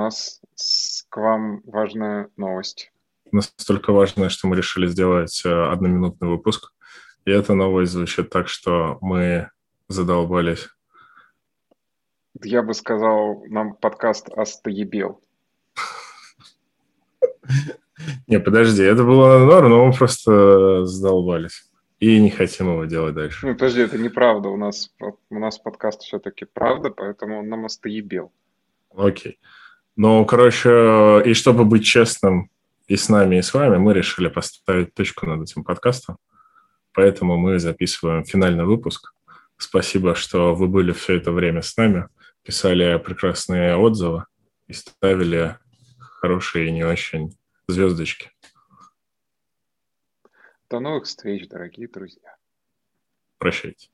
нас к вам важная новость. Настолько важное, что мы решили сделать э, одноминутный выпуск. И эта новость звучит так, что мы задолбались. Я бы сказал, нам подкаст остоебел. Не, подожди, это было норм, но мы просто задолбались. И не хотим его делать дальше. Ну, подожди, это неправда. У нас, у нас подкаст все-таки правда, поэтому он нам остоебел. Окей. Ну, короче, и чтобы быть честным и с нами, и с вами, мы решили поставить точку над этим подкастом. Поэтому мы записываем финальный выпуск. Спасибо, что вы были все это время с нами, писали прекрасные отзывы и ставили хорошие и не очень звездочки. До новых встреч, дорогие друзья. Прощайте.